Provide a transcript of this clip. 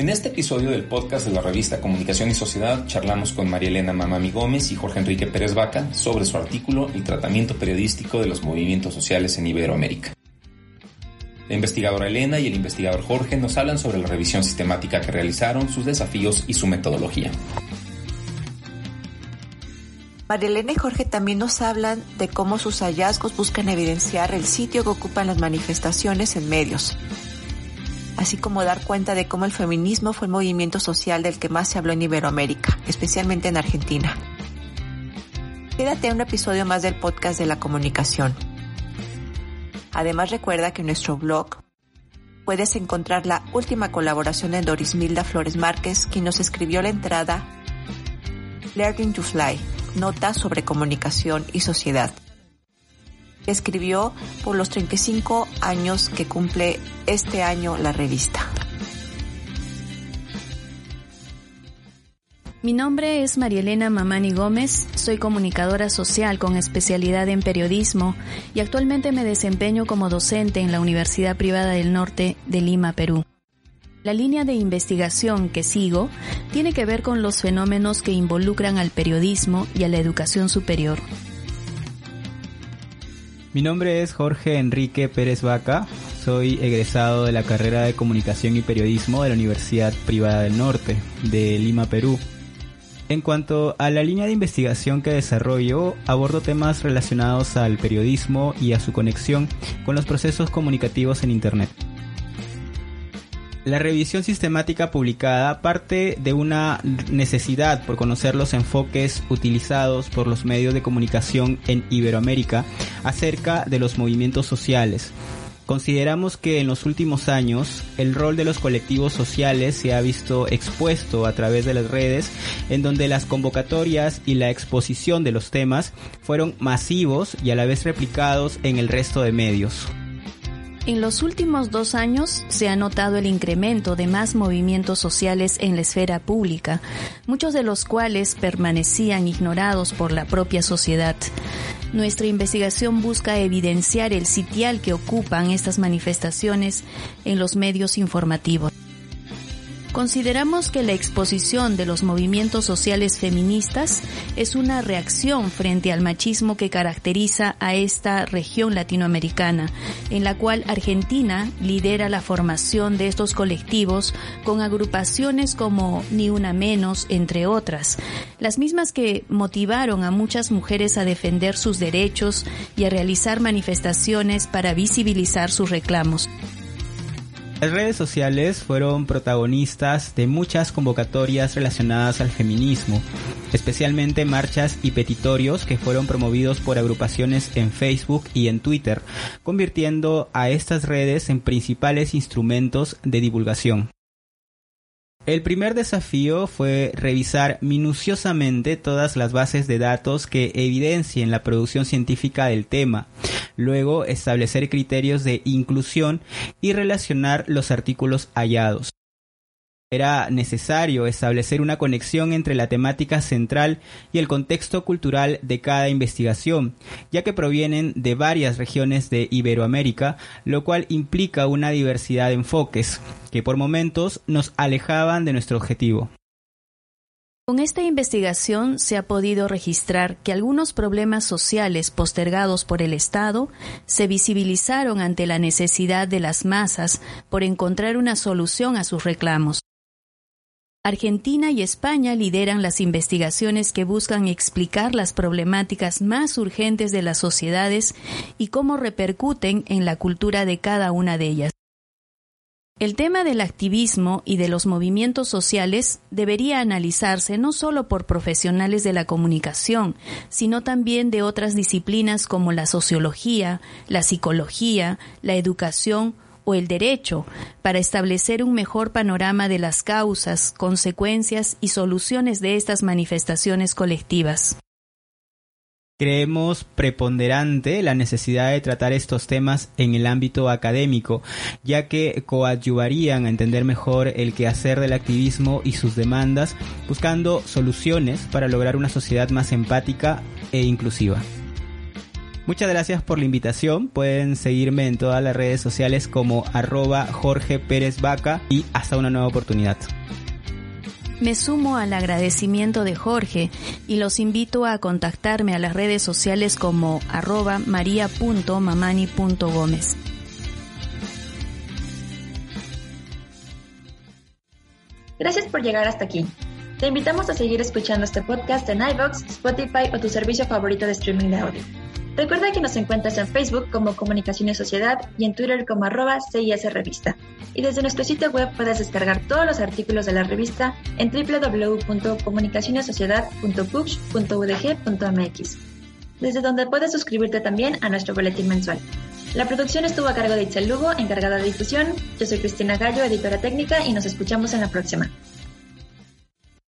En este episodio del podcast de la revista Comunicación y Sociedad charlamos con María Elena Mamami Gómez y Jorge Enrique Pérez Vaca sobre su artículo El tratamiento periodístico de los movimientos sociales en Iberoamérica. La investigadora Elena y el investigador Jorge nos hablan sobre la revisión sistemática que realizaron, sus desafíos y su metodología. María Elena y Jorge también nos hablan de cómo sus hallazgos buscan evidenciar el sitio que ocupan las manifestaciones en medios, así como dar cuenta de cómo el feminismo fue el movimiento social del que más se habló en Iberoamérica, especialmente en Argentina. Quédate a un episodio más del podcast de la comunicación. Además recuerda que en nuestro blog puedes encontrar la última colaboración de Doris Milda Flores Márquez, quien nos escribió la entrada Learning to Fly, nota sobre comunicación y sociedad escribió por los 35 años que cumple este año la revista. Mi nombre es Marielena Mamani Gómez, soy comunicadora social con especialidad en periodismo y actualmente me desempeño como docente en la Universidad Privada del Norte de Lima, Perú. La línea de investigación que sigo tiene que ver con los fenómenos que involucran al periodismo y a la educación superior. Mi nombre es Jorge Enrique Pérez Vaca, soy egresado de la carrera de Comunicación y Periodismo de la Universidad Privada del Norte, de Lima, Perú. En cuanto a la línea de investigación que desarrollo, abordo temas relacionados al periodismo y a su conexión con los procesos comunicativos en Internet. La revisión sistemática publicada parte de una necesidad por conocer los enfoques utilizados por los medios de comunicación en Iberoamérica acerca de los movimientos sociales. Consideramos que en los últimos años el rol de los colectivos sociales se ha visto expuesto a través de las redes, en donde las convocatorias y la exposición de los temas fueron masivos y a la vez replicados en el resto de medios. En los últimos dos años se ha notado el incremento de más movimientos sociales en la esfera pública, muchos de los cuales permanecían ignorados por la propia sociedad. Nuestra investigación busca evidenciar el sitial que ocupan estas manifestaciones en los medios informativos. Consideramos que la exposición de los movimientos sociales feministas es una reacción frente al machismo que caracteriza a esta región latinoamericana, en la cual Argentina lidera la formación de estos colectivos con agrupaciones como Ni Una Menos, entre otras, las mismas que motivaron a muchas mujeres a defender sus derechos y a realizar manifestaciones para visibilizar sus reclamos. Las redes sociales fueron protagonistas de muchas convocatorias relacionadas al feminismo, especialmente marchas y petitorios que fueron promovidos por agrupaciones en Facebook y en Twitter, convirtiendo a estas redes en principales instrumentos de divulgación. El primer desafío fue revisar minuciosamente todas las bases de datos que evidencien la producción científica del tema, luego establecer criterios de inclusión y relacionar los artículos hallados. Era necesario establecer una conexión entre la temática central y el contexto cultural de cada investigación, ya que provienen de varias regiones de Iberoamérica, lo cual implica una diversidad de enfoques, que por momentos nos alejaban de nuestro objetivo. Con esta investigación se ha podido registrar que algunos problemas sociales postergados por el Estado se visibilizaron ante la necesidad de las masas por encontrar una solución a sus reclamos. Argentina y España lideran las investigaciones que buscan explicar las problemáticas más urgentes de las sociedades y cómo repercuten en la cultura de cada una de ellas. El tema del activismo y de los movimientos sociales debería analizarse no solo por profesionales de la comunicación, sino también de otras disciplinas como la sociología, la psicología, la educación o el derecho para establecer un mejor panorama de las causas, consecuencias y soluciones de estas manifestaciones colectivas. creemos preponderante la necesidad de tratar estos temas en el ámbito académico, ya que coadyuvarían a entender mejor el quehacer del activismo y sus demandas, buscando soluciones para lograr una sociedad más empática e inclusiva. Muchas gracias por la invitación. Pueden seguirme en todas las redes sociales como arroba Jorge Pérez Vaca y hasta una nueva oportunidad. Me sumo al agradecimiento de Jorge y los invito a contactarme a las redes sociales como arroba maria.mamani.gómez. Gracias por llegar hasta aquí. Te invitamos a seguir escuchando este podcast en iVoox, Spotify o tu servicio favorito de streaming de audio. Recuerda que nos encuentras en Facebook como Comunicación y Sociedad y en Twitter como arroba CIS Revista. Y desde nuestro sitio web puedes descargar todos los artículos de la revista en www.comunicacionesociedad.push.udg.mx, desde donde puedes suscribirte también a nuestro boletín mensual. La producción estuvo a cargo de Itzel Lugo, encargada de difusión. Yo soy Cristina Gallo, editora técnica, y nos escuchamos en la próxima.